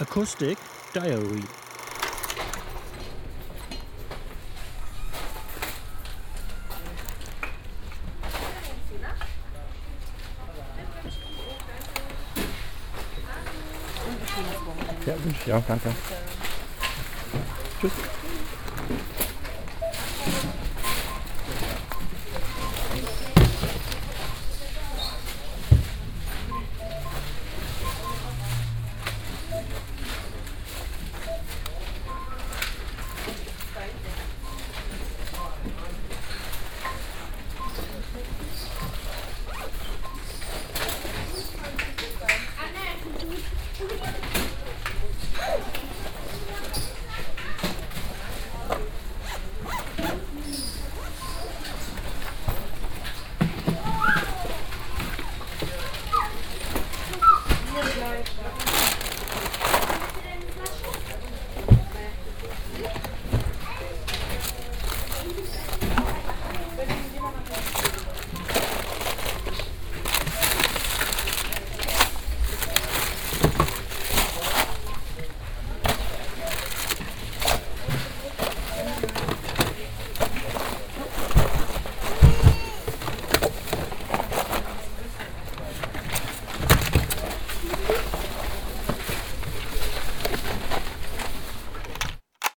Acoustic Diary Ja, wünsche ich auch, danke. Tschüss.